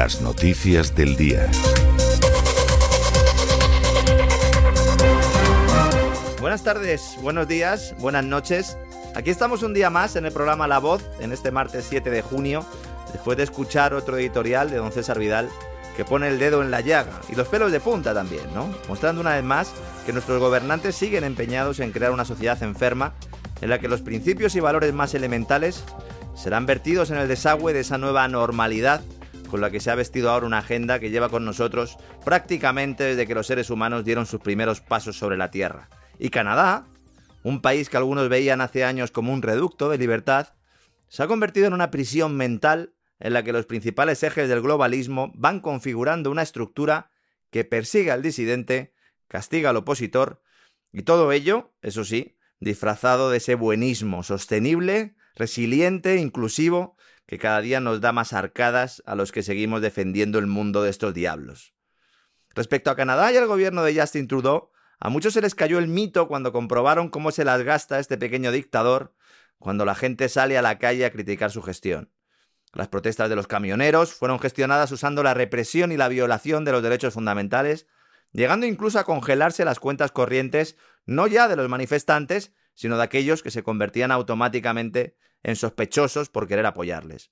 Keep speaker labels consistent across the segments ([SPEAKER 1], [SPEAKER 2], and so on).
[SPEAKER 1] Las noticias del día.
[SPEAKER 2] Buenas tardes, buenos días, buenas noches. Aquí estamos un día más en el programa La Voz, en este martes 7 de junio, después de escuchar otro editorial de don César Vidal que pone el dedo en la llaga y los pelos de punta también, ¿no? Mostrando una vez más que nuestros gobernantes siguen empeñados en crear una sociedad enferma en la que los principios y valores más elementales serán vertidos en el desagüe de esa nueva normalidad con la que se ha vestido ahora una agenda que lleva con nosotros prácticamente desde que los seres humanos dieron sus primeros pasos sobre la Tierra. Y Canadá, un país que algunos veían hace años como un reducto de libertad, se ha convertido en una prisión mental en la que los principales ejes del globalismo van configurando una estructura que persigue al disidente, castiga al opositor, y todo ello, eso sí, disfrazado de ese buenismo sostenible, resiliente, inclusivo, que cada día nos da más arcadas a los que seguimos defendiendo el mundo de estos diablos. Respecto a Canadá y al gobierno de Justin Trudeau, a muchos se les cayó el mito cuando comprobaron cómo se las gasta este pequeño dictador cuando la gente sale a la calle a criticar su gestión. Las protestas de los camioneros fueron gestionadas usando la represión y la violación de los derechos fundamentales, llegando incluso a congelarse las cuentas corrientes no ya de los manifestantes, sino de aquellos que se convertían automáticamente en sospechosos por querer apoyarles.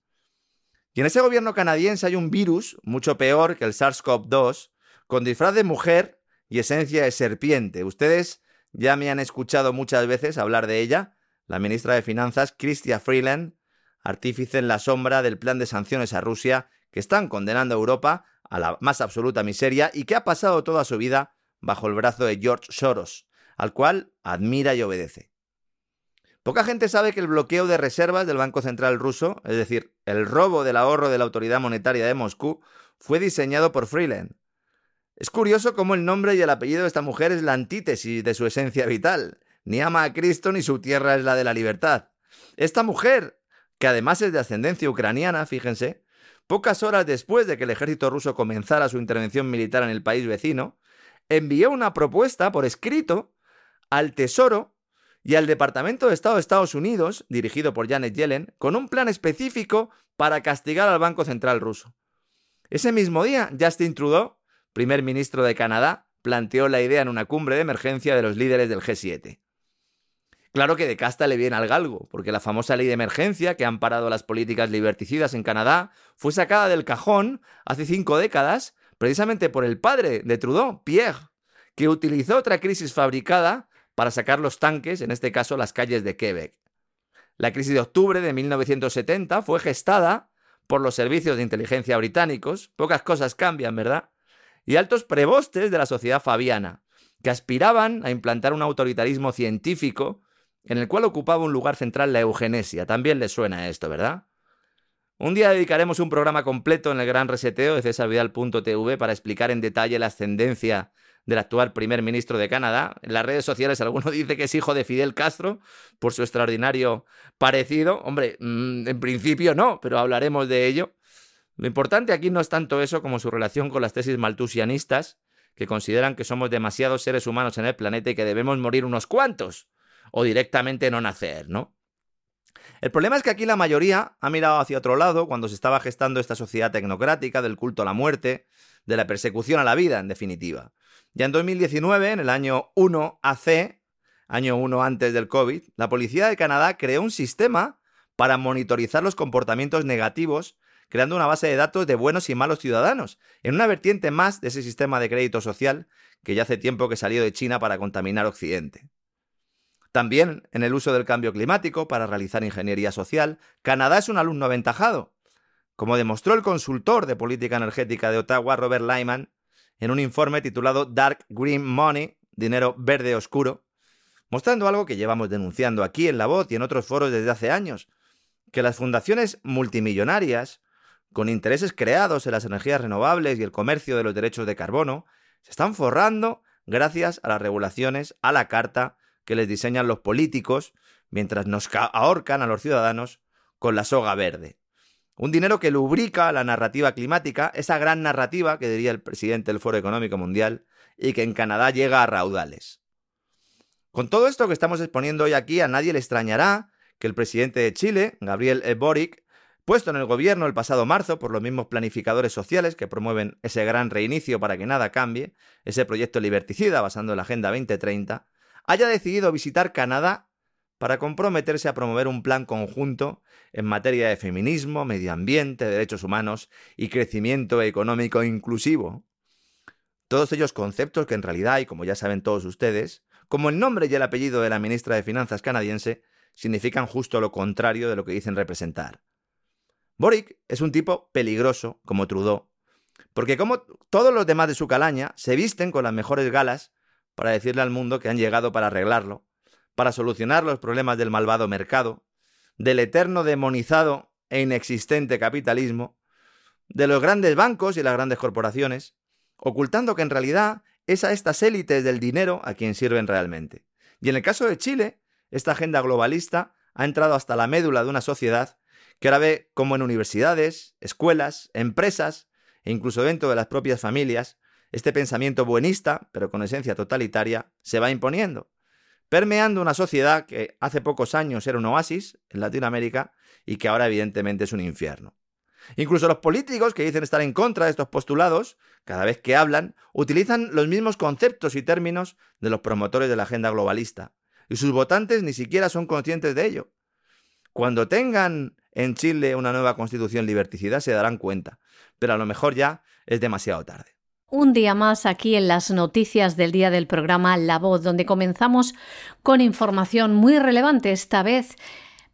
[SPEAKER 2] Y en ese gobierno canadiense hay un virus mucho peor que el SARS-CoV-2, con disfraz de mujer y esencia de serpiente. Ustedes ya me han escuchado muchas veces hablar de ella. La ministra de Finanzas, Chrystia Freeland, artífice en la sombra del plan de sanciones a Rusia que están condenando a Europa a la más absoluta miseria y que ha pasado toda su vida bajo el brazo de George Soros, al cual admira y obedece. Poca gente sabe que el bloqueo de reservas del Banco Central ruso, es decir, el robo del ahorro de la autoridad monetaria de Moscú, fue diseñado por Freeland. Es curioso cómo el nombre y el apellido de esta mujer es la antítesis de su esencia vital. Ni ama a Cristo ni su tierra es la de la libertad. Esta mujer, que además es de ascendencia ucraniana, fíjense, pocas horas después de que el ejército ruso comenzara su intervención militar en el país vecino, envió una propuesta por escrito al Tesoro y al Departamento de Estado de Estados Unidos, dirigido por Janet Yellen, con un plan específico para castigar al Banco Central ruso. Ese mismo día, Justin Trudeau, primer ministro de Canadá, planteó la idea en una cumbre de emergencia de los líderes del G7. Claro que de casta le viene al galgo, porque la famosa ley de emergencia que han parado las políticas liberticidas en Canadá fue sacada del cajón hace cinco décadas precisamente por el padre de Trudeau, Pierre, que utilizó otra crisis fabricada para sacar los tanques, en este caso las calles de Quebec. La crisis de octubre de 1970 fue gestada por los servicios de inteligencia británicos, pocas cosas cambian, ¿verdad? Y altos prebostes de la sociedad fabiana, que aspiraban a implantar un autoritarismo científico en el cual ocupaba un lugar central la eugenesia. También les suena esto, ¿verdad? Un día dedicaremos un programa completo en el gran reseteo de cesarvidal.tv para explicar en detalle la ascendencia del actual primer ministro de Canadá. En las redes sociales alguno dice que es hijo de Fidel Castro por su extraordinario parecido. Hombre, mm, en principio no, pero hablaremos de ello. Lo importante aquí no es tanto eso como su relación con las tesis maltusianistas, que consideran que somos demasiados seres humanos en el planeta y que debemos morir unos cuantos, o directamente no nacer, ¿no? El problema es que aquí la mayoría ha mirado hacia otro lado cuando se estaba gestando esta sociedad tecnocrática del culto a la muerte, de la persecución a la vida, en definitiva. Ya en 2019, en el año 1 AC, año 1 antes del COVID, la Policía de Canadá creó un sistema para monitorizar los comportamientos negativos, creando una base de datos de buenos y malos ciudadanos, en una vertiente más de ese sistema de crédito social que ya hace tiempo que salió de China para contaminar Occidente. También en el uso del cambio climático para realizar ingeniería social, Canadá es un alumno aventajado. Como demostró el consultor de política energética de Ottawa, Robert Lyman, en un informe titulado Dark Green Money, dinero verde oscuro, mostrando algo que llevamos denunciando aquí en La Voz y en otros foros desde hace años, que las fundaciones multimillonarias, con intereses creados en las energías renovables y el comercio de los derechos de carbono, se están forrando gracias a las regulaciones a la carta que les diseñan los políticos mientras nos ahorcan a los ciudadanos con la soga verde. Un dinero que lubrica la narrativa climática, esa gran narrativa que diría el presidente del Foro Económico Mundial y que en Canadá llega a raudales. Con todo esto que estamos exponiendo hoy aquí, a nadie le extrañará que el presidente de Chile, Gabriel e. Boric, puesto en el gobierno el pasado marzo por los mismos planificadores sociales que promueven ese gran reinicio para que nada cambie, ese proyecto liberticida basando en la Agenda 2030, haya decidido visitar Canadá para comprometerse a promover un plan conjunto en materia de feminismo, medio ambiente, derechos humanos y crecimiento económico inclusivo. Todos ellos conceptos que en realidad, y como ya saben todos ustedes, como el nombre y el apellido de la ministra de Finanzas canadiense, significan justo lo contrario de lo que dicen representar. Boric es un tipo peligroso, como Trudeau, porque como todos los demás de su calaña, se visten con las mejores galas para decirle al mundo que han llegado para arreglarlo, para solucionar los problemas del malvado mercado, del eterno demonizado e inexistente capitalismo, de los grandes bancos y las grandes corporaciones, ocultando que en realidad es a estas élites del dinero a quien sirven realmente. Y en el caso de Chile, esta agenda globalista ha entrado hasta la médula de una sociedad que ahora ve como en universidades, escuelas, empresas e incluso dentro de las propias familias este pensamiento buenista, pero con esencia totalitaria, se va imponiendo, permeando una sociedad que hace pocos años era un oasis en Latinoamérica y que ahora evidentemente es un infierno. Incluso los políticos que dicen estar en contra de estos postulados, cada vez que hablan, utilizan los mismos conceptos y términos de los promotores de la agenda globalista, y sus votantes ni siquiera son conscientes de ello. Cuando tengan en Chile una nueva constitución liberticida se darán cuenta, pero a lo mejor ya es demasiado tarde.
[SPEAKER 3] Un día más aquí en las noticias del día del programa La Voz, donde comenzamos con información muy relevante. Esta vez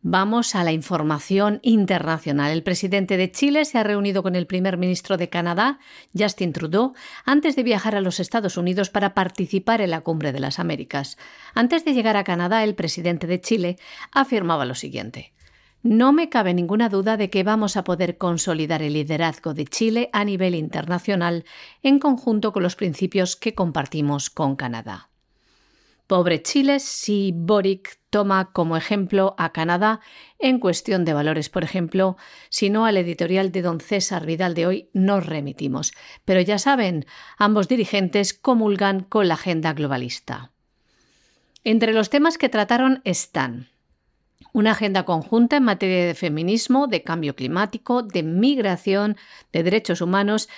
[SPEAKER 3] vamos a la información internacional. El presidente de Chile se ha reunido con el primer ministro de Canadá, Justin Trudeau, antes de viajar a los Estados Unidos para participar en la Cumbre de las Américas. Antes de llegar a Canadá, el presidente de Chile afirmaba lo siguiente. No me cabe ninguna duda de que vamos a poder consolidar el liderazgo de Chile a nivel internacional en conjunto con los principios que compartimos con Canadá. Pobre Chile si Boric toma como ejemplo a Canadá en cuestión de valores, por ejemplo, si no al editorial de don César Vidal de hoy nos remitimos. Pero ya saben, ambos dirigentes comulgan con la agenda globalista. Entre los temas que trataron están una agenda conjunta en materia de feminismo, de cambio climático, de migración, de derechos humanos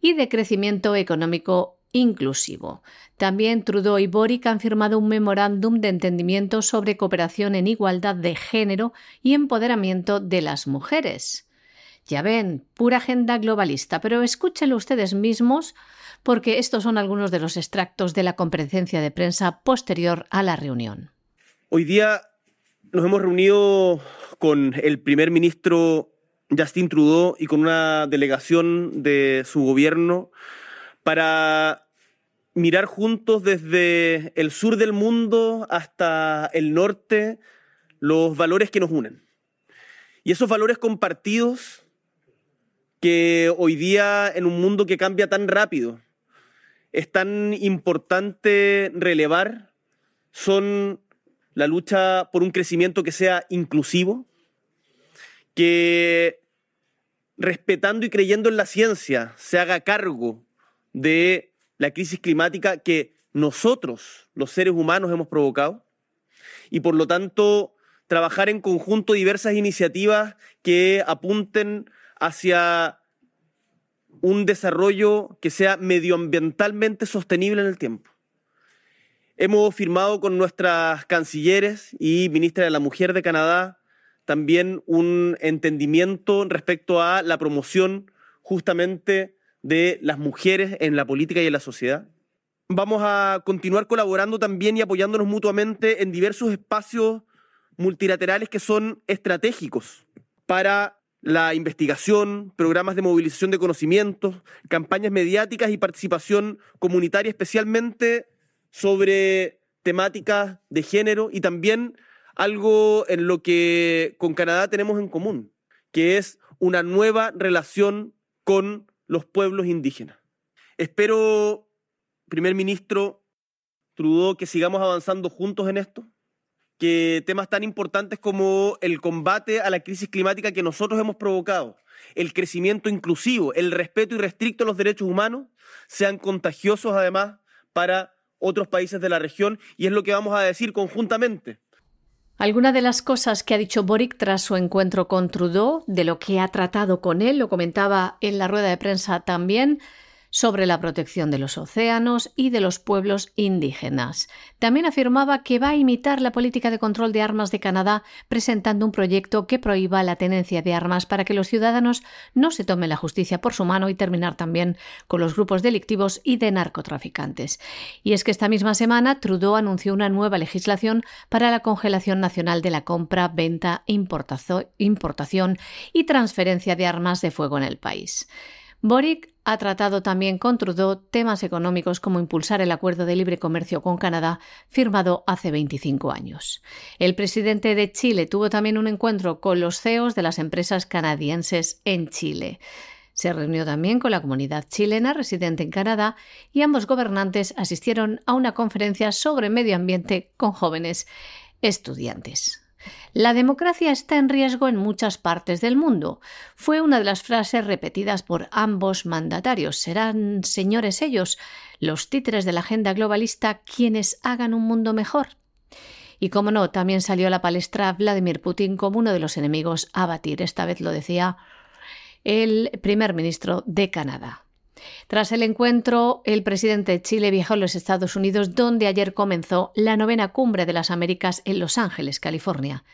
[SPEAKER 3] y de crecimiento económico inclusivo. También Trudeau y Boric han firmado un memorándum de entendimiento sobre cooperación en igualdad de género y empoderamiento de las mujeres. Ya ven, pura agenda globalista, pero escúchenlo ustedes mismos porque estos son algunos de los extractos de la comparecencia de prensa posterior a la reunión.
[SPEAKER 4] Hoy día nos hemos reunido con el primer ministro Justin Trudeau y con una delegación de su gobierno para mirar juntos desde el sur del mundo hasta el norte los valores que nos unen. Y esos valores compartidos que hoy día en un mundo que cambia tan rápido es tan importante relevar son la lucha por un crecimiento que sea inclusivo, que respetando y creyendo en la ciencia se haga cargo de la crisis climática que nosotros, los seres humanos, hemos provocado y por lo tanto trabajar en conjunto diversas iniciativas que apunten hacia un desarrollo que sea medioambientalmente sostenible en el tiempo. Hemos firmado con nuestras cancilleres y ministra de la Mujer de Canadá también un entendimiento respecto a la promoción justamente de las mujeres en la política y en la sociedad. Vamos a continuar colaborando también y apoyándonos mutuamente en diversos espacios multilaterales que son estratégicos para la investigación, programas de movilización de conocimientos, campañas mediáticas y participación comunitaria, especialmente sobre temáticas de género y también algo en lo que con Canadá tenemos en común, que es una nueva relación con los pueblos indígenas. Espero, primer ministro Trudeau, que sigamos avanzando juntos en esto, que temas tan importantes como el combate a la crisis climática que nosotros hemos provocado, el crecimiento inclusivo, el respeto irrestricto a los derechos humanos, sean contagiosos además para otros países de la región y es lo que vamos a decir conjuntamente.
[SPEAKER 3] Alguna de las cosas que ha dicho Boric tras su encuentro con Trudeau, de lo que ha tratado con él, lo comentaba en la rueda de prensa también, sobre la protección de los océanos y de los pueblos indígenas. También afirmaba que va a imitar la política de control de armas de Canadá presentando un proyecto que prohíba la tenencia de armas para que los ciudadanos no se tomen la justicia por su mano y terminar también con los grupos delictivos y de narcotraficantes. Y es que esta misma semana Trudeau anunció una nueva legislación para la congelación nacional de la compra, venta, importación y transferencia de armas de fuego en el país. Boric ha tratado también con Trudeau temas económicos como impulsar el acuerdo de libre comercio con Canadá firmado hace 25 años. El presidente de Chile tuvo también un encuentro con los CEOs de las empresas canadienses en Chile. Se reunió también con la comunidad chilena residente en Canadá y ambos gobernantes asistieron a una conferencia sobre medio ambiente con jóvenes estudiantes. La democracia está en riesgo en muchas partes del mundo. Fue una de las frases repetidas por ambos mandatarios. Serán, señores ellos, los títeres de la agenda globalista quienes hagan un mundo mejor. Y como no, también salió a la palestra Vladimir Putin como uno de los enemigos a batir. Esta vez lo decía el primer ministro de Canadá. Tras el encuentro, el presidente de Chile viajó a los Estados Unidos, donde ayer comenzó la novena cumbre de las Américas en Los Ángeles, California.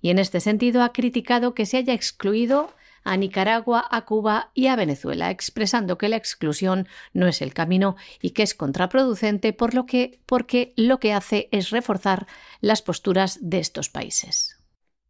[SPEAKER 3] Y en este sentido ha criticado que se haya excluido a Nicaragua, a Cuba y a Venezuela, expresando que la exclusión no es el camino y que es contraproducente por lo que, porque lo que hace es reforzar las posturas de estos países.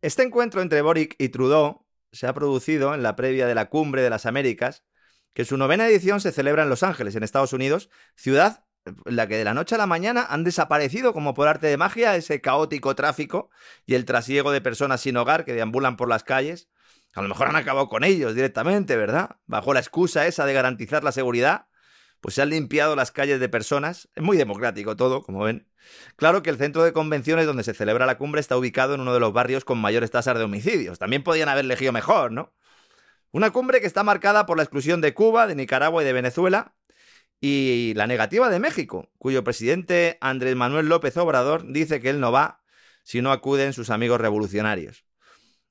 [SPEAKER 2] Este encuentro entre Boric y Trudeau se ha producido en la previa de la cumbre de las Américas que su novena edición se celebra en Los Ángeles, en Estados Unidos, ciudad en la que de la noche a la mañana han desaparecido como por arte de magia ese caótico tráfico y el trasiego de personas sin hogar que deambulan por las calles. A lo mejor han acabado con ellos directamente, ¿verdad? Bajo la excusa esa de garantizar la seguridad, pues se han limpiado las calles de personas. Es muy democrático todo, como ven. Claro que el centro de convenciones donde se celebra la cumbre está ubicado en uno de los barrios con mayores tasas de homicidios. También podían haber elegido mejor, ¿no? Una cumbre que está marcada por la exclusión de Cuba, de Nicaragua y de Venezuela, y la negativa de México, cuyo presidente Andrés Manuel López Obrador dice que él no va si no acuden sus amigos revolucionarios.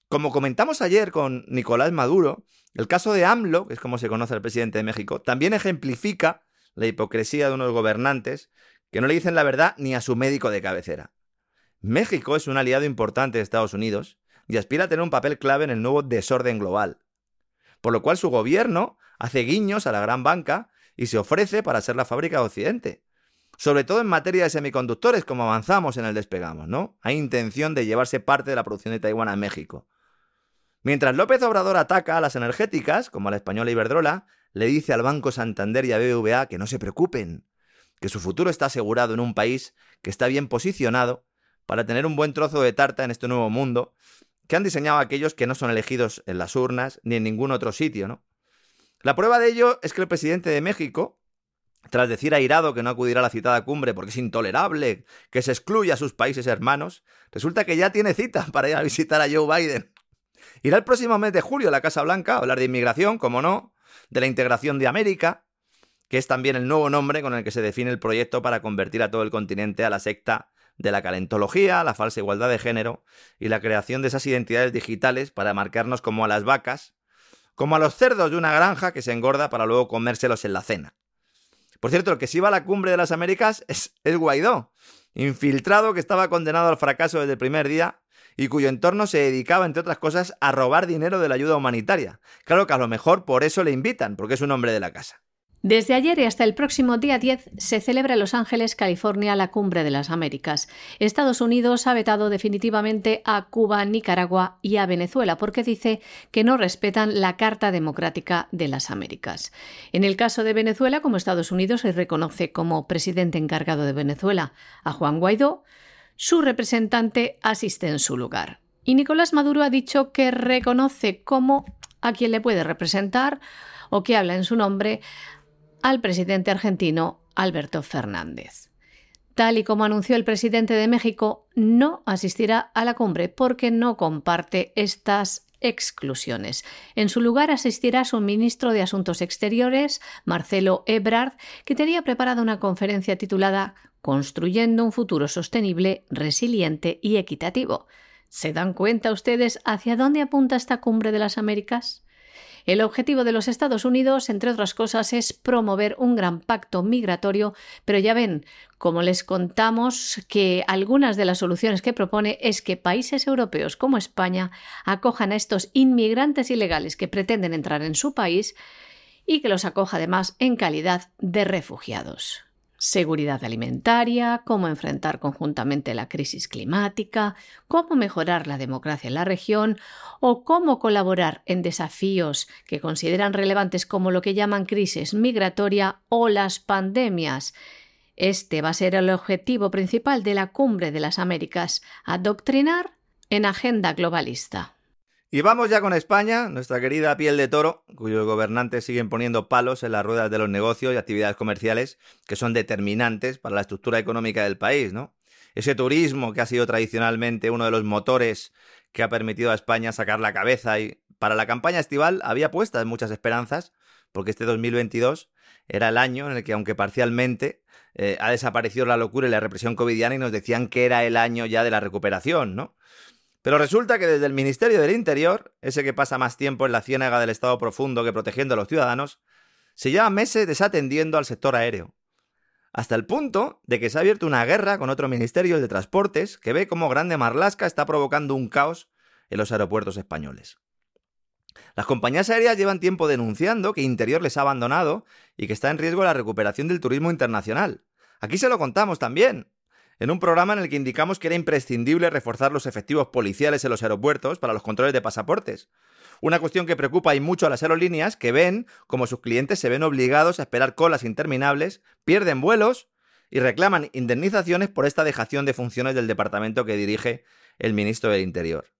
[SPEAKER 2] Como comentamos ayer con Nicolás Maduro, el caso de AMLO, que es como se conoce al presidente de México, también ejemplifica la hipocresía de unos gobernantes que no le dicen la verdad ni a su médico de cabecera. México es un aliado importante de Estados Unidos y aspira a tener un papel clave en el nuevo desorden global. Por lo cual su gobierno hace guiños a la gran banca y se ofrece para ser la fábrica de Occidente. Sobre todo en materia de semiconductores, como avanzamos en el despegamos, ¿no? Hay intención de llevarse parte de la producción de Taiwán a México. Mientras López Obrador ataca a las energéticas, como a la española Iberdrola, le dice al Banco Santander y a BBVA que no se preocupen, que su futuro está asegurado en un país que está bien posicionado para tener un buen trozo de tarta en este nuevo mundo que han diseñado aquellos que no son elegidos en las urnas ni en ningún otro sitio, ¿no? La prueba de ello es que el presidente de México, tras decir airado que no acudirá a la citada cumbre porque es intolerable que se excluya a sus países hermanos, resulta que ya tiene cita para ir a visitar a Joe Biden. Irá el próximo mes de julio a la Casa Blanca a hablar de inmigración, como no, de la integración de América, que es también el nuevo nombre con el que se define el proyecto para convertir a todo el continente a la secta de la calentología, la falsa igualdad de género y la creación de esas identidades digitales para marcarnos como a las vacas como a los cerdos de una granja que se engorda para luego comérselos en la cena. Por cierto, el que sí va a la cumbre de las Américas es el Guaidó, infiltrado que estaba condenado al fracaso desde el primer día y cuyo entorno se dedicaba, entre otras cosas, a robar dinero de la ayuda humanitaria. Claro que a lo mejor por eso le invitan, porque es un hombre de la casa.
[SPEAKER 3] Desde ayer y hasta el próximo día 10 se celebra en Los Ángeles, California, la Cumbre de las Américas. Estados Unidos ha vetado definitivamente a Cuba, Nicaragua y a Venezuela porque dice que no respetan la Carta Democrática de las Américas. En el caso de Venezuela, como Estados Unidos se reconoce como presidente encargado de Venezuela a Juan Guaidó, su representante asiste en su lugar. Y Nicolás Maduro ha dicho que reconoce como a quien le puede representar o que habla en su nombre al presidente argentino Alberto Fernández. Tal y como anunció el presidente de México, no asistirá a la cumbre porque no comparte estas exclusiones. En su lugar asistirá su ministro de Asuntos Exteriores, Marcelo Ebrard, que tenía preparada una conferencia titulada Construyendo un futuro sostenible, resiliente y equitativo. ¿Se dan cuenta ustedes hacia dónde apunta esta cumbre de las Américas? El objetivo de los Estados Unidos, entre otras cosas, es promover un gran pacto migratorio, pero ya ven, como les contamos, que algunas de las soluciones que propone es que países europeos como España acojan a estos inmigrantes ilegales que pretenden entrar en su país y que los acoja además en calidad de refugiados seguridad alimentaria, cómo enfrentar conjuntamente la crisis climática, cómo mejorar la democracia en la región o cómo colaborar en desafíos que consideran relevantes como lo que llaman crisis migratoria o las pandemias. Este va a ser el objetivo principal de la Cumbre de las Américas, adoctrinar en agenda globalista.
[SPEAKER 2] Y vamos ya con España, nuestra querida piel de toro, cuyos gobernantes siguen poniendo palos en las ruedas de los negocios y actividades comerciales que son determinantes para la estructura económica del país, ¿no? Ese turismo que ha sido tradicionalmente uno de los motores que ha permitido a España sacar la cabeza y para la campaña estival había puestas muchas esperanzas, porque este 2022 era el año en el que, aunque parcialmente, eh, ha desaparecido la locura y la represión covidiana y nos decían que era el año ya de la recuperación, ¿no? Pero resulta que desde el Ministerio del Interior, ese que pasa más tiempo en la ciénaga del Estado profundo que protegiendo a los ciudadanos, se lleva meses desatendiendo al sector aéreo. Hasta el punto de que se ha abierto una guerra con otro ministerio de Transportes que ve cómo Grande Marlasca está provocando un caos en los aeropuertos españoles. Las compañías aéreas llevan tiempo denunciando que Interior les ha abandonado y que está en riesgo la recuperación del turismo internacional. Aquí se lo contamos también en un programa en el que indicamos que era imprescindible reforzar los efectivos policiales en los aeropuertos para los controles de pasaportes. Una cuestión que preocupa y mucho a las aerolíneas que ven como sus clientes se ven obligados a esperar colas interminables, pierden vuelos y reclaman indemnizaciones por esta dejación de funciones del departamento que dirige el ministro del Interior.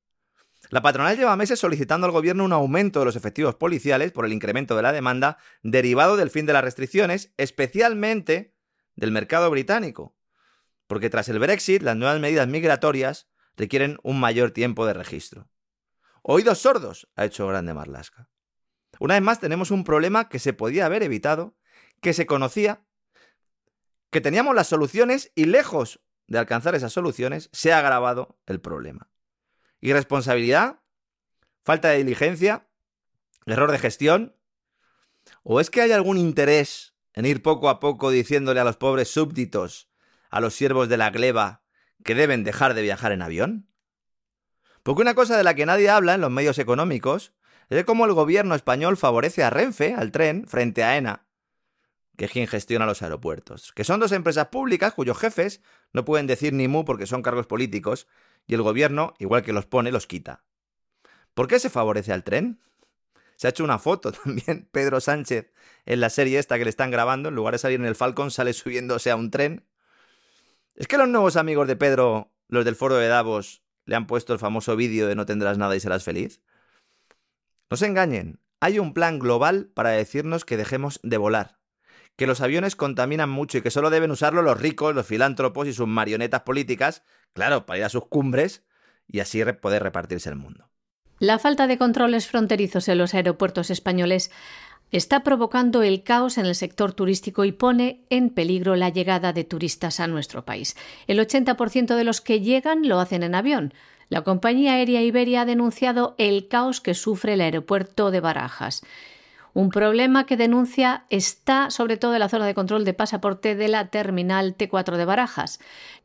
[SPEAKER 2] La patronal lleva meses solicitando al gobierno un aumento de los efectivos policiales por el incremento de la demanda derivado del fin de las restricciones, especialmente del mercado británico. Porque tras el Brexit, las nuevas medidas migratorias requieren un mayor tiempo de registro. Oídos sordos, ha hecho Grande Marlasca. Una vez más tenemos un problema que se podía haber evitado, que se conocía, que teníamos las soluciones y lejos de alcanzar esas soluciones se ha agravado el problema. ¿Irresponsabilidad? ¿Falta de diligencia? ¿Error de gestión? ¿O es que hay algún interés en ir poco a poco diciéndole a los pobres súbditos, a los siervos de la gleba, que deben dejar de viajar en avión? Porque una cosa de la que nadie habla en los medios económicos es de cómo el gobierno español favorece a Renfe, al tren, frente a ENA, que es quien gestiona los aeropuertos, que son dos empresas públicas cuyos jefes no pueden decir ni mu porque son cargos políticos y el gobierno, igual que los pone, los quita. ¿Por qué se favorece al tren? Se ha hecho una foto también Pedro Sánchez en la serie esta que le están grabando, en lugar de salir en el Falcon, sale subiéndose a un tren. ¿Es que los nuevos amigos de Pedro, los del foro de Davos, le han puesto el famoso vídeo de no tendrás nada y serás feliz? No se engañen, hay un plan global para decirnos que dejemos de volar, que los aviones contaminan mucho y que solo deben usarlo los ricos, los filántropos y sus marionetas políticas, claro, para ir a sus cumbres y así poder repartirse el mundo.
[SPEAKER 3] La falta de controles fronterizos en los aeropuertos españoles está provocando el caos en el sector turístico y pone en peligro la llegada de turistas a nuestro país. El 80% de los que llegan lo hacen en avión. La compañía aérea Iberia ha denunciado el caos que sufre el aeropuerto de Barajas. Un problema que denuncia está sobre todo en la zona de control de pasaporte de la terminal T4 de Barajas,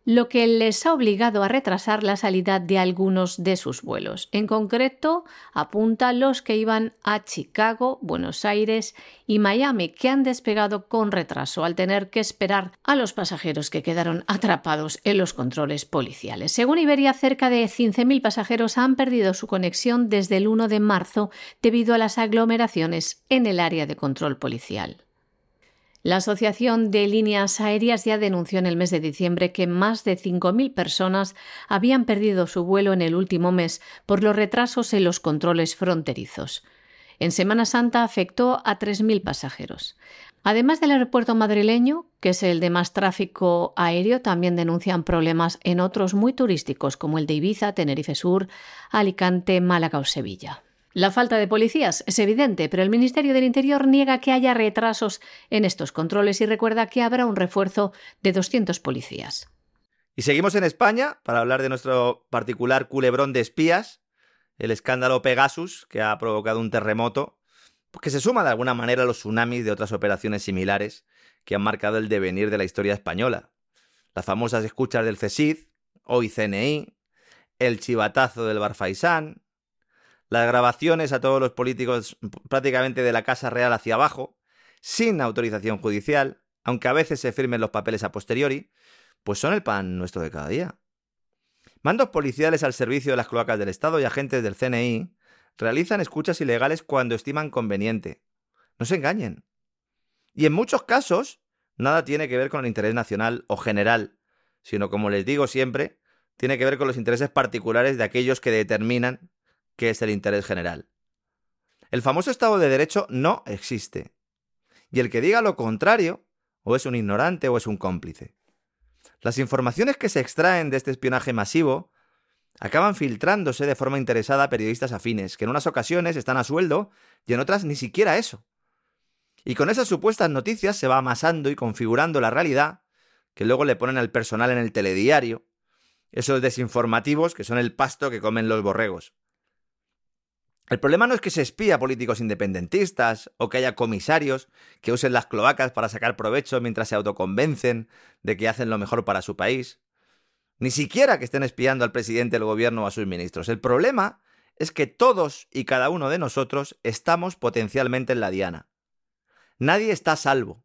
[SPEAKER 3] lo que les ha obligado a retrasar la salida de algunos de sus vuelos. En concreto, apunta los que iban a Chicago, Buenos Aires y Miami, que han despegado con retraso al tener que esperar a los pasajeros que quedaron atrapados en los controles policiales. Según Iberia, cerca de 15.000 pasajeros han perdido su conexión desde el 1 de marzo debido a las aglomeraciones en el área de control policial. La Asociación de Líneas Aéreas ya denunció en el mes de diciembre que más de 5.000 personas habían perdido su vuelo en el último mes por los retrasos en los controles fronterizos. En Semana Santa afectó a 3.000 pasajeros. Además del aeropuerto madrileño, que es el de más tráfico aéreo, también denuncian problemas en otros muy turísticos como el de Ibiza, Tenerife Sur, Alicante, Málaga o Sevilla. La falta de policías es evidente, pero el Ministerio del Interior niega que haya retrasos en estos controles y recuerda que habrá un refuerzo de 200 policías.
[SPEAKER 2] Y seguimos en España para hablar de nuestro particular culebrón de espías, el escándalo Pegasus, que ha provocado un terremoto, que se suma de alguna manera a los tsunamis de otras operaciones similares que han marcado el devenir de la historia española. Las famosas escuchas del CESID, hoy CNI, el chivatazo del Barfaisán, las grabaciones a todos los políticos prácticamente de la Casa Real hacia abajo, sin autorización judicial, aunque a veces se firmen los papeles a posteriori, pues son el pan nuestro de cada día. Mandos policiales al servicio de las cloacas del Estado y agentes del CNI realizan escuchas ilegales cuando estiman conveniente. No se engañen. Y en muchos casos, nada tiene que ver con el interés nacional o general, sino, como les digo siempre, tiene que ver con los intereses particulares de aquellos que determinan que es el interés general. El famoso Estado de Derecho no existe. Y el que diga lo contrario, o es un ignorante o es un cómplice. Las informaciones que se extraen de este espionaje masivo acaban filtrándose de forma interesada a periodistas afines, que en unas ocasiones están a sueldo y en otras ni siquiera eso. Y con esas supuestas noticias se va amasando y configurando la realidad que luego le ponen al personal en el telediario, esos desinformativos que son el pasto que comen los borregos. El problema no es que se espía a políticos independentistas o que haya comisarios que usen las cloacas para sacar provecho mientras se autoconvencen de que hacen lo mejor para su país. Ni siquiera que estén espiando al presidente del gobierno o a sus ministros. El problema es que todos y cada uno de nosotros estamos potencialmente en la diana. Nadie está a salvo.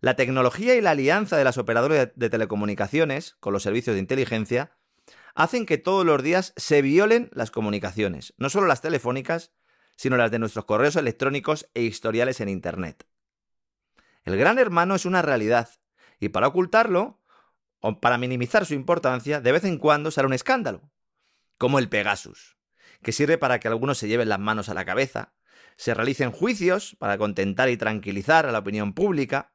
[SPEAKER 2] La tecnología y la alianza de las operadoras de telecomunicaciones con los servicios de inteligencia hacen que todos los días se violen las comunicaciones, no solo las telefónicas, sino las de nuestros correos electrónicos e historiales en Internet. El gran hermano es una realidad, Y para ocultarlo, o para minimizar su importancia, de vez en cuando sale un escándalo, como el Pegasus, que sirve para que algunos se lleven las manos a la cabeza, se realicen juicios para contentar y tranquilizar a la opinión pública,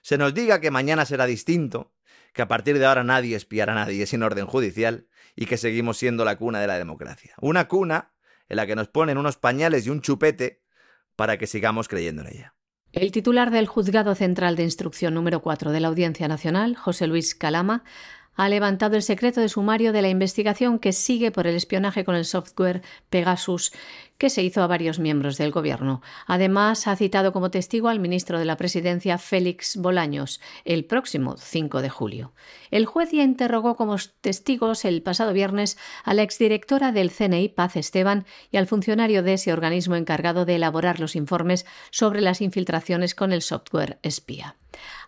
[SPEAKER 2] se nos diga que mañana será distinto, que a partir de ahora nadie espiará a nadie sin orden judicial y que seguimos siendo la cuna de la democracia. Una cuna en la que nos ponen unos pañales y un chupete para que sigamos creyendo en ella.
[SPEAKER 3] El titular del Juzgado Central de Instrucción número 4 de la Audiencia Nacional, José Luis Calama, ha levantado el secreto de sumario de la investigación que sigue por el espionaje con el software Pegasus que se hizo a varios miembros del Gobierno. Además, ha citado como testigo al ministro de la Presidencia, Félix Bolaños, el próximo 5 de julio. El juez ya interrogó como testigos el pasado viernes a la exdirectora del CNI, Paz Esteban, y al funcionario de ese organismo encargado de elaborar los informes sobre las infiltraciones con el software espía.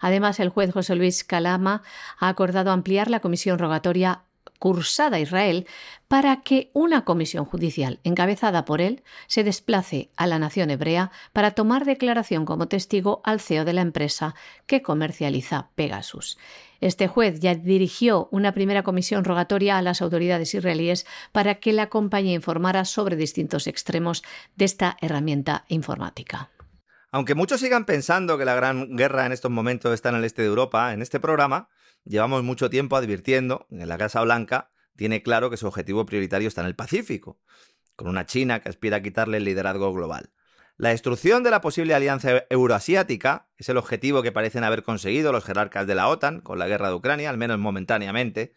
[SPEAKER 3] Además, el juez José Luis Calama ha acordado ampliar la comisión rogatoria cursada a Israel para que una comisión judicial encabezada por él se desplace a la nación hebrea para tomar declaración como testigo al CEO de la empresa que comercializa Pegasus. Este juez ya dirigió una primera comisión rogatoria a las autoridades israelíes para que la compañía informara sobre distintos extremos de esta herramienta informática.
[SPEAKER 2] Aunque muchos sigan pensando que la gran guerra en estos momentos está en el este de Europa, en este programa llevamos mucho tiempo advirtiendo que la Casa Blanca tiene claro que su objetivo prioritario está en el Pacífico, con una China que aspira a quitarle el liderazgo global. La destrucción de la posible alianza euroasiática es el objetivo que parecen haber conseguido los jerarcas de la OTAN con la guerra de Ucrania, al menos momentáneamente,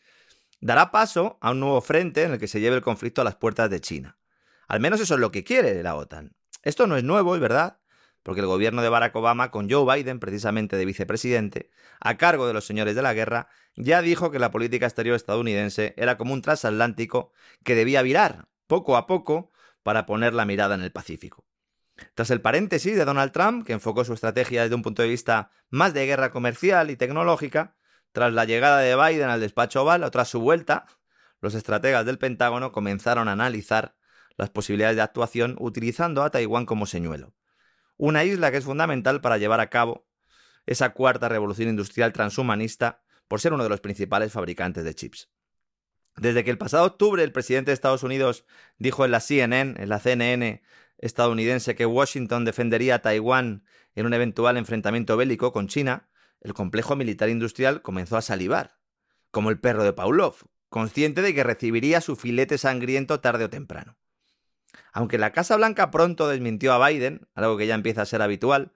[SPEAKER 2] dará paso a un nuevo frente en el que se lleve el conflicto a las puertas de China. Al menos eso es lo que quiere la OTAN. Esto no es nuevo, es verdad, porque el gobierno de Barack Obama, con Joe Biden precisamente de vicepresidente, a cargo de los señores de la guerra, ya dijo que la política exterior estadounidense era como un transatlántico que debía virar poco a poco para poner la mirada en el Pacífico. Tras el paréntesis de Donald Trump, que enfocó su estrategia desde un punto de vista más de guerra comercial y tecnológica, tras la llegada de Biden al despacho oval o tras su vuelta, los estrategas del Pentágono comenzaron a analizar las posibilidades de actuación utilizando a Taiwán como señuelo una isla que es fundamental para llevar a cabo esa cuarta revolución industrial transhumanista por ser uno de los principales fabricantes de chips. Desde que el pasado octubre el presidente de Estados Unidos dijo en la CNN, en la CNN estadounidense, que Washington defendería a Taiwán en un eventual enfrentamiento bélico con China, el complejo militar industrial comenzó a salivar, como el perro de Pavlov, consciente de que recibiría su filete sangriento tarde o temprano. Aunque la Casa Blanca pronto desmintió a Biden, algo que ya empieza a ser habitual,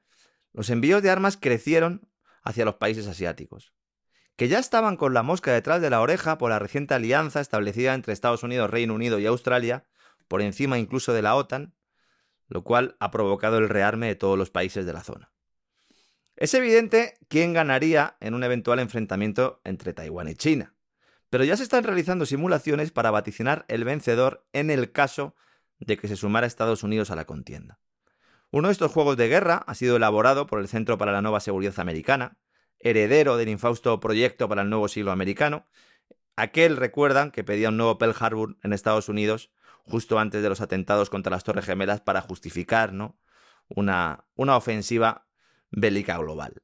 [SPEAKER 2] los envíos de armas crecieron hacia los países asiáticos, que ya estaban con la mosca detrás de la oreja por la reciente alianza establecida entre Estados Unidos, Reino Unido y Australia, por encima incluso de la OTAN, lo cual ha provocado el rearme de todos los países de la zona. Es evidente quién ganaría en un eventual enfrentamiento entre Taiwán y China, pero ya se están realizando simulaciones para vaticinar el vencedor en el caso de que se sumara Estados Unidos a la contienda. Uno de estos juegos de guerra ha sido elaborado por el Centro para la Nueva Seguridad Americana, heredero del infausto proyecto para el nuevo siglo americano. Aquel, recuerdan, que pedía un nuevo Pearl Harbor en Estados Unidos justo antes de los atentados contra las Torres Gemelas para justificar una, una ofensiva bélica global.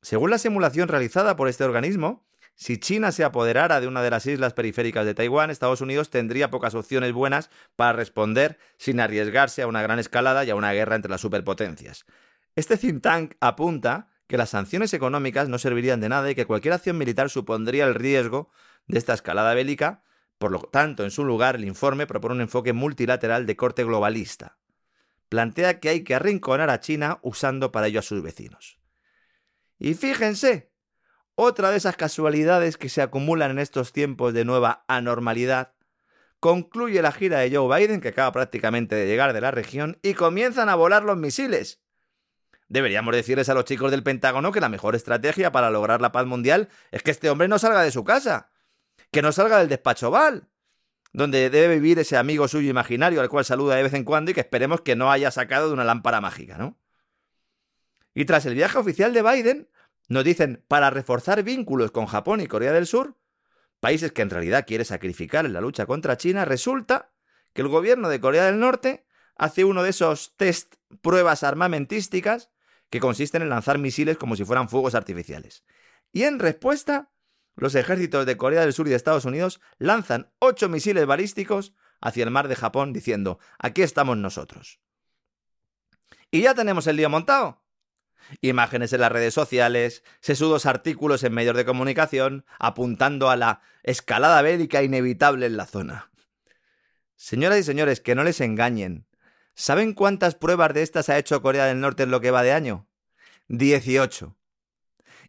[SPEAKER 2] Según la simulación realizada por este organismo, si China se apoderara de una de las islas periféricas de Taiwán, Estados Unidos tendría pocas opciones buenas para responder sin arriesgarse a una gran escalada y a una guerra entre las superpotencias. Este think tank apunta que las sanciones económicas no servirían de nada y que cualquier acción militar supondría el riesgo de esta escalada bélica. Por lo tanto, en su lugar, el informe propone un enfoque multilateral de corte globalista. Plantea que hay que arrinconar a China usando para ello a sus vecinos. Y fíjense, otra de esas casualidades que se acumulan en estos tiempos de nueva anormalidad. Concluye la gira de Joe Biden, que acaba prácticamente de llegar de la región, y comienzan a volar los misiles. Deberíamos decirles a los chicos del Pentágono que la mejor estrategia para lograr la paz mundial es que este hombre no salga de su casa, que no salga del despacho Val, donde debe vivir ese amigo suyo imaginario al cual saluda de vez en cuando y que esperemos que no haya sacado de una lámpara mágica, ¿no? Y tras el viaje oficial de Biden, nos dicen, para reforzar vínculos con Japón y Corea del Sur, países que en realidad quiere sacrificar en la lucha contra China, resulta que el gobierno de Corea del Norte hace uno de esos test pruebas armamentísticas que consisten en lanzar misiles como si fueran fuegos artificiales. Y en respuesta, los ejércitos de Corea del Sur y de Estados Unidos lanzan ocho misiles balísticos hacia el mar de Japón diciendo, aquí estamos nosotros. Y ya tenemos el lío montado. Imágenes en las redes sociales, sesudos artículos en medios de comunicación apuntando a la escalada bélica inevitable en la zona. Señoras y señores, que no les engañen. ¿Saben cuántas pruebas de estas ha hecho Corea del Norte en lo que va de año? 18.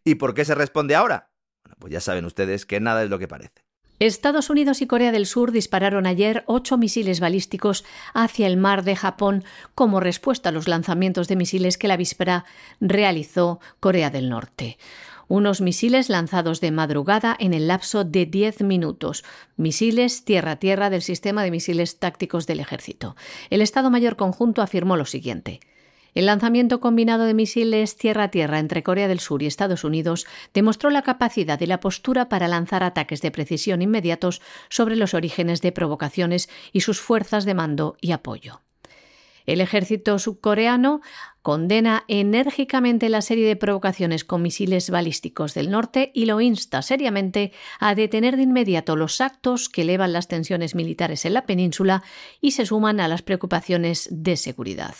[SPEAKER 2] ¿Y por qué se responde ahora? Bueno, pues ya saben ustedes que nada es lo que parece.
[SPEAKER 3] Estados Unidos y Corea del Sur dispararon ayer ocho misiles balísticos hacia el mar de Japón como respuesta a los lanzamientos de misiles que la víspera realizó Corea del Norte. Unos misiles lanzados de madrugada en el lapso de 10 minutos. Misiles tierra-tierra del sistema de misiles tácticos del ejército. El Estado Mayor Conjunto afirmó lo siguiente. El lanzamiento combinado de misiles tierra-tierra entre Corea del Sur y Estados Unidos demostró la capacidad y la postura para lanzar ataques de precisión inmediatos sobre los orígenes de provocaciones y sus fuerzas de mando y apoyo. El ejército subcoreano condena enérgicamente la serie de provocaciones con misiles balísticos del norte y lo insta seriamente a detener de inmediato los actos que elevan las tensiones militares en la península y se suman a las preocupaciones de seguridad.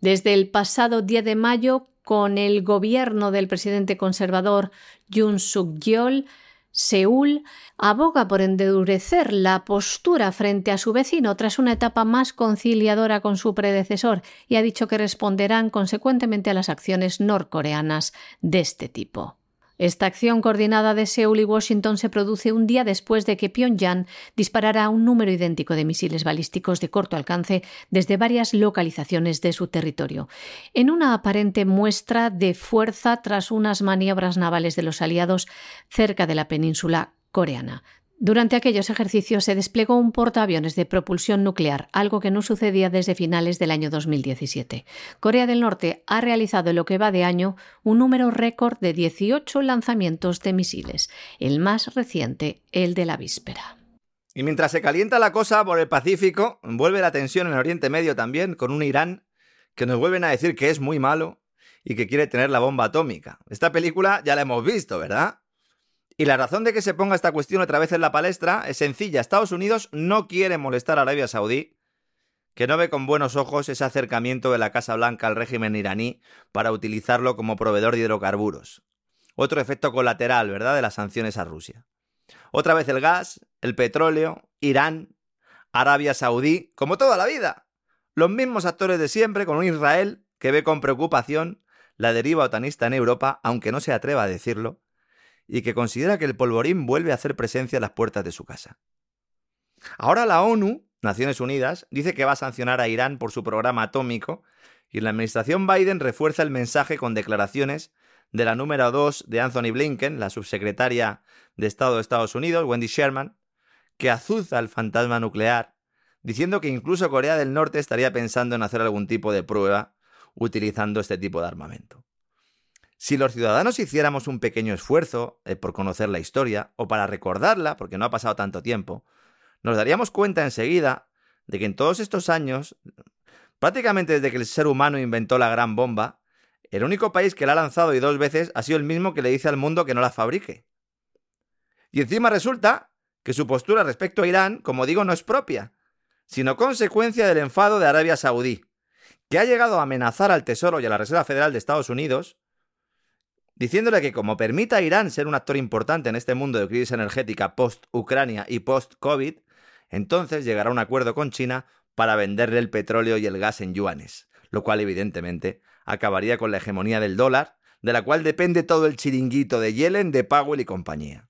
[SPEAKER 3] Desde el pasado 10 de mayo, con el gobierno del presidente conservador Yoon Suk-yeol, Seúl aboga por endurecer la postura frente a su vecino tras una etapa más conciliadora con su predecesor y ha dicho que responderán consecuentemente a las acciones norcoreanas de este tipo. Esta acción coordinada de Seúl y Washington se produce un día después de que Pyongyang disparara un número idéntico de misiles balísticos de corto alcance desde varias localizaciones de su territorio, en una aparente muestra de fuerza tras unas maniobras navales de los aliados cerca de la península coreana. Durante aquellos ejercicios se desplegó un portaaviones de propulsión nuclear, algo que no sucedía desde finales del año 2017. Corea del Norte ha realizado en lo que va de año un número récord de 18 lanzamientos de misiles, el más reciente, el de la víspera.
[SPEAKER 2] Y mientras se calienta la cosa por el Pacífico, vuelve la tensión en Oriente Medio también, con un Irán que nos vuelven a decir que es muy malo y que quiere tener la bomba atómica. Esta película ya la hemos visto, ¿verdad? Y la razón de que se ponga esta cuestión otra vez en la palestra es sencilla. Estados Unidos no quiere molestar a Arabia Saudí, que no ve con buenos ojos ese acercamiento de la Casa Blanca al régimen iraní para utilizarlo como proveedor de hidrocarburos. Otro efecto colateral, ¿verdad?, de las sanciones a Rusia. Otra vez el gas, el petróleo, Irán, Arabia Saudí, como toda la vida. Los mismos actores de siempre, con un Israel que ve con preocupación la deriva otanista en Europa, aunque no se atreva a decirlo, y que considera que el polvorín vuelve a hacer presencia en las puertas de su casa. Ahora la ONU, Naciones Unidas, dice que va a sancionar a Irán por su programa atómico y la administración Biden refuerza el mensaje con declaraciones de la número 2 de Anthony Blinken, la subsecretaria de Estado de Estados Unidos, Wendy Sherman, que azuza el fantasma nuclear, diciendo que incluso Corea del Norte estaría pensando en hacer algún tipo de prueba utilizando este tipo de armamento. Si los ciudadanos hiciéramos un pequeño esfuerzo eh, por conocer la historia o para recordarla, porque no ha pasado tanto tiempo, nos daríamos cuenta enseguida de que en todos estos años, prácticamente desde que el ser humano inventó la gran bomba, el único país que la ha lanzado y dos veces ha sido el mismo que le dice al mundo que no la fabrique. Y encima resulta que su postura respecto a Irán, como digo, no es propia, sino consecuencia del enfado de Arabia Saudí, que ha llegado a amenazar al Tesoro y a la Reserva Federal de Estados Unidos diciéndole que como permita a Irán ser un actor importante en este mundo de crisis energética post-Ucrania y post-COVID, entonces llegará a un acuerdo con China para venderle el petróleo y el gas en yuanes, lo cual evidentemente acabaría con la hegemonía del dólar, de la cual depende todo el chiringuito de Yellen, de Powell y compañía.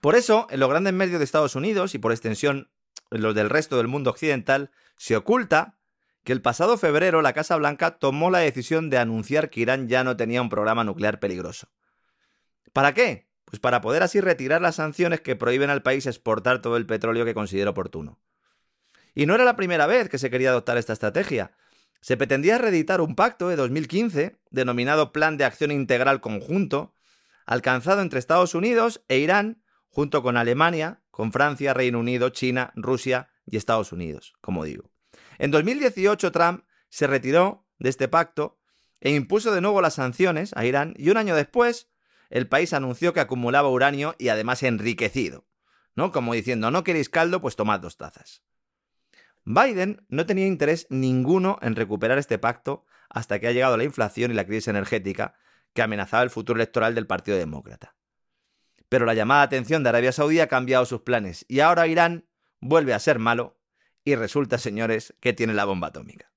[SPEAKER 2] Por eso, en los grandes medios de Estados Unidos y por extensión en los del resto del mundo occidental, se oculta que el pasado febrero la Casa Blanca tomó la decisión de anunciar que Irán ya no tenía un programa nuclear peligroso. ¿Para qué? Pues para poder así retirar las sanciones que prohíben al país exportar todo el petróleo que considera oportuno. Y no era la primera vez que se quería adoptar esta estrategia. Se pretendía reeditar un pacto de 2015, denominado Plan de Acción Integral Conjunto, alcanzado entre Estados Unidos e Irán, junto con Alemania, con Francia, Reino Unido, China, Rusia y Estados Unidos, como digo. En 2018 Trump se retiró de este pacto e impuso de nuevo las sanciones a Irán y un año después el país anunció que acumulaba uranio y además enriquecido. ¿No? Como diciendo, no queréis caldo, pues tomad dos tazas. Biden no tenía interés ninguno en recuperar este pacto hasta que ha llegado la inflación y la crisis energética que amenazaba el futuro electoral del Partido Demócrata. Pero la llamada atención de Arabia Saudí ha cambiado sus planes y ahora Irán vuelve a ser malo y resulta, señores, que tiene la bomba atómica.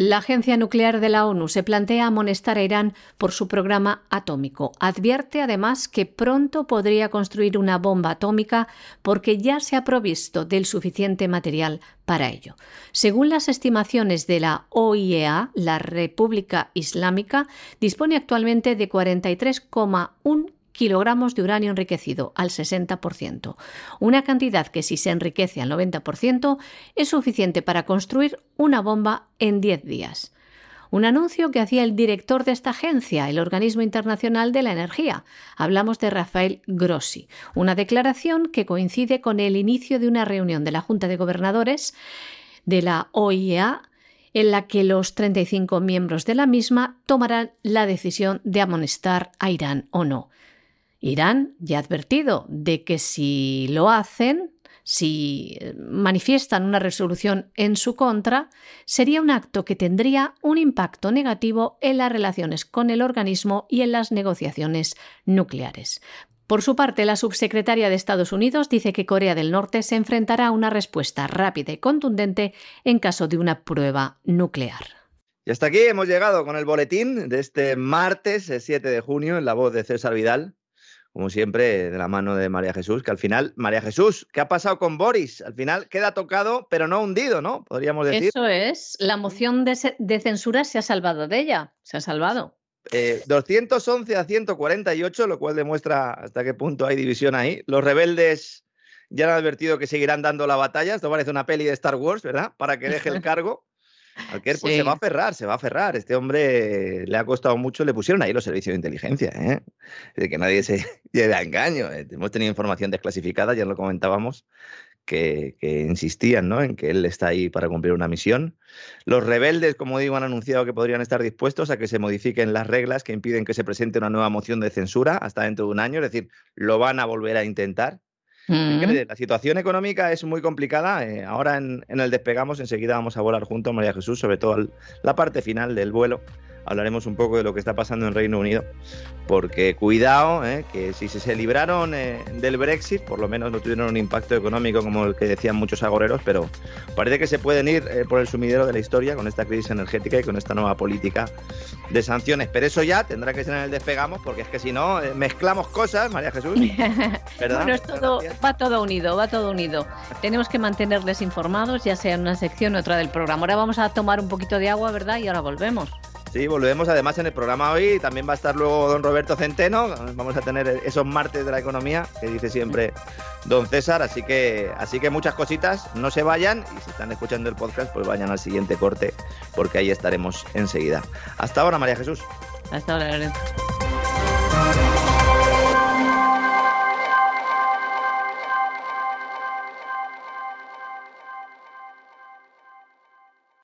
[SPEAKER 3] La Agencia Nuclear de la ONU se plantea amonestar a Irán por su programa atómico. Advierte además que pronto podría construir una bomba atómica porque ya se ha provisto del suficiente material para ello. Según las estimaciones de la OIEA, la República Islámica dispone actualmente de 43,1 kilogramos de uranio enriquecido al 60%, una cantidad que si se enriquece al 90% es suficiente para construir una bomba en 10 días. Un anuncio que hacía el director de esta agencia, el Organismo Internacional de la Energía. Hablamos de Rafael Grossi. Una declaración que coincide con el inicio de una reunión de la Junta de Gobernadores de la OIEA en la que los 35 miembros de la misma tomarán la decisión de amonestar a Irán o no. Irán ya ha advertido de que si lo hacen, si eh, manifiestan una resolución en su contra, sería un acto que tendría un impacto negativo en las relaciones con el organismo y en las negociaciones nucleares. Por su parte, la subsecretaria de Estados Unidos dice que Corea del Norte se enfrentará a una respuesta rápida y contundente en caso de una prueba nuclear.
[SPEAKER 2] Y hasta aquí hemos llegado con el boletín de este martes 7 de junio en la voz de César Vidal como siempre, de la mano de María Jesús, que al final, María Jesús, ¿qué ha pasado con Boris? Al final queda tocado, pero no hundido, ¿no? Podríamos decir.
[SPEAKER 3] Eso es, la moción de, censura se ha salvado de ella, se ha salvado.
[SPEAKER 2] 211 eh, a 148, lo cual demuestra hasta qué punto hay división ahí. Los rebeldes ya han advertido que seguirán dando la batalla. Esto parece una peli de Star Wars, ¿verdad? Para que deje el cargo. Alquer pues se va a aferrar, se va a aferrar. Este hombre le ha costado mucho, le pusieron ahí los servicios de inteligencia, ¿eh? de que nadie se lleve a engaño. ¿eh? Hemos tenido información desclasificada, ya lo comentábamos, que, insistían ¿no? en que él está ahí para cumplir una misión. Los rebeldes, como digo, han anunciado que podrían estar dispuestos a que se modifiquen las reglas que impiden que se presente una nueva moción de censura hasta dentro de un año, es decir, lo van a volver a intentar. Mm. La situación económica es muy complicada. Eh, ahora en, el despegamos, enseguida vamos a volar junto a María Jesús, sobre todo la parte final del vuelo hablaremos un poco de lo que está pasando en Reino Unido, porque cuidado, eh, que si se libraron eh, del Brexit, por lo menos no tuvieron un impacto económico como el que decían muchos agoreros, pero parece que se pueden ir eh, por el sumidero de la historia con esta crisis energética y con esta nueva política de sanciones. Pero eso ya tendrá que ser en el despegamos, porque es que si no, mezclamos cosas, María Jesús.
[SPEAKER 3] ¿verdad? bueno, es todo, va todo unido, va todo unido. Tenemos que mantenerles informados, ya sea en una sección u otra del programa. Ahora vamos a tomar un poquito de agua, ¿verdad? Y ahora volvemos.
[SPEAKER 2] Sí, volvemos además en el programa hoy. También va a estar luego don Roberto Centeno. Vamos a tener esos martes de la economía que dice siempre don César. Así que, así que muchas cositas. No se vayan y si están escuchando el podcast, pues vayan al siguiente corte porque ahí estaremos enseguida. Hasta ahora, María Jesús.
[SPEAKER 3] Hasta ahora, Lorenzo.